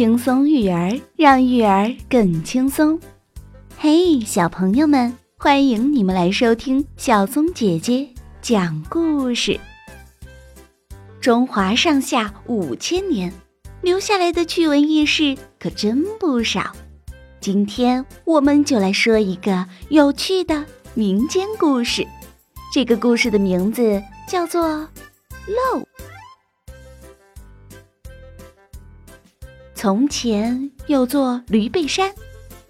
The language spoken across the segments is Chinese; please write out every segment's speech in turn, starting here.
轻松育儿，让育儿更轻松。嘿，小朋友们，欢迎你们来收听小松姐姐讲故事。中华上下五千年，留下来的趣闻轶事可真不少。今天我们就来说一个有趣的民间故事。这个故事的名字叫做《漏》。从前有座驴背山，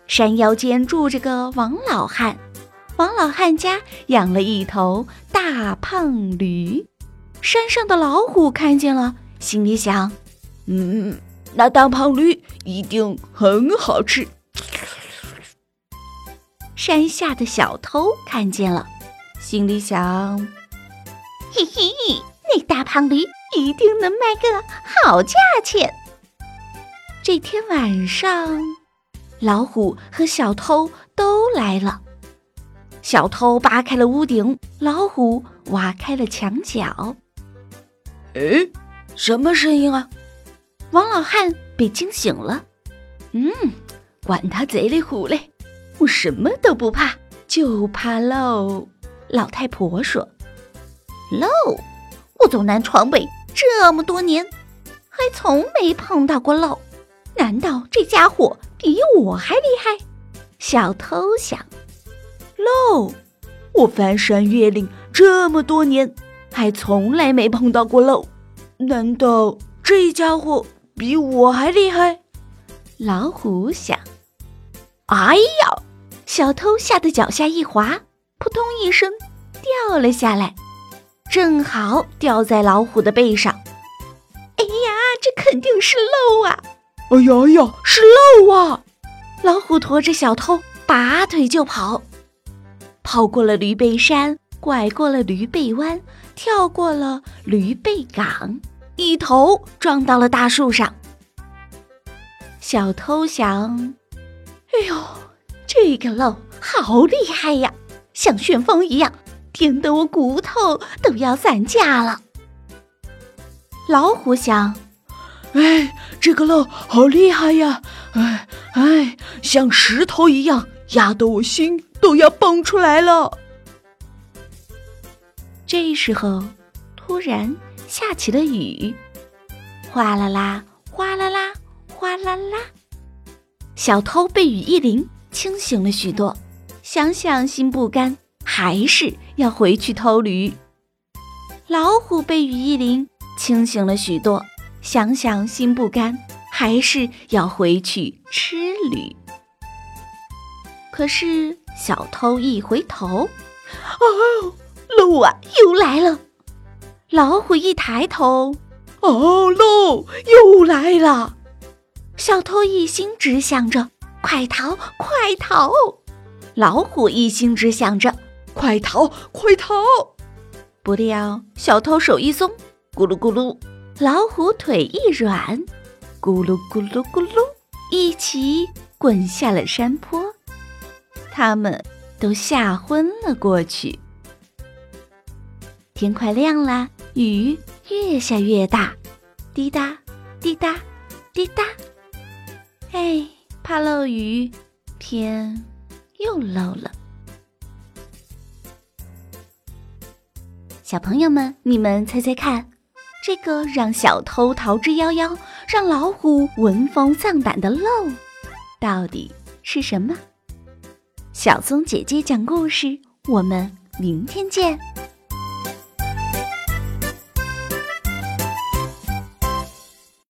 山腰间住着个王老汉。王老汉家养了一头大胖驴，山上的老虎看见了，心里想：“嗯，那大胖驴一定很好吃。”山下的小偷看见了，心里想：“嘿嘿，那大胖驴一定能卖个好价钱。”这天晚上，老虎和小偷都来了。小偷扒开了屋顶，老虎挖开了墙角。哎，什么声音啊？王老汉被惊醒了。嗯，管他贼嘞虎嘞，我什么都不怕，就怕漏。老太婆说：“漏，我走南闯北这么多年，还从没碰到过漏。”难道这家伙比我还厉害？小偷想。漏，我翻山越岭这么多年，还从来没碰到过漏。难道这家伙比我还厉害？老虎想。哎呀！小偷吓得脚下一滑，扑通一声掉了下来，正好掉在老虎的背上。哎呀，这肯定是漏啊！哎呀哎呀，是漏啊！老虎驮着小偷，拔腿就跑，跑过了驴背山，拐过了驴背弯，跳过了驴背岗，一头撞到了大树上。小偷想：“哎呦，这个漏好厉害呀，像旋风一样，颠得我骨头都要散架了。”老虎想。哎，这个漏好厉害呀！哎哎，像石头一样压得我心都要蹦出来了。这时候，突然下起了雨，哗啦啦，哗啦啦，哗啦啦。小偷被雨一淋，清醒了许多，想想心不甘，还是要回去偷驴。老虎被雨一淋，清醒了许多。想想心不甘，还是要回去吃驴。可是小偷一回头，哦，漏啊，又来了！老虎一抬头，哦，漏又来了！小偷一心只想着快逃，快逃！老虎一心只想着快逃，快逃！不料小偷手一松，咕噜咕噜。老虎腿一软，咕噜咕噜咕噜，一起滚下了山坡。他们都吓昏了过去。天快亮啦，雨越下越大，滴答滴答滴答。哎，怕漏雨，天又漏了。小朋友们，你们猜猜看？这个让小偷逃之夭夭，让老虎闻风丧胆的漏，到底是什么？小松姐姐讲故事，我们明天见。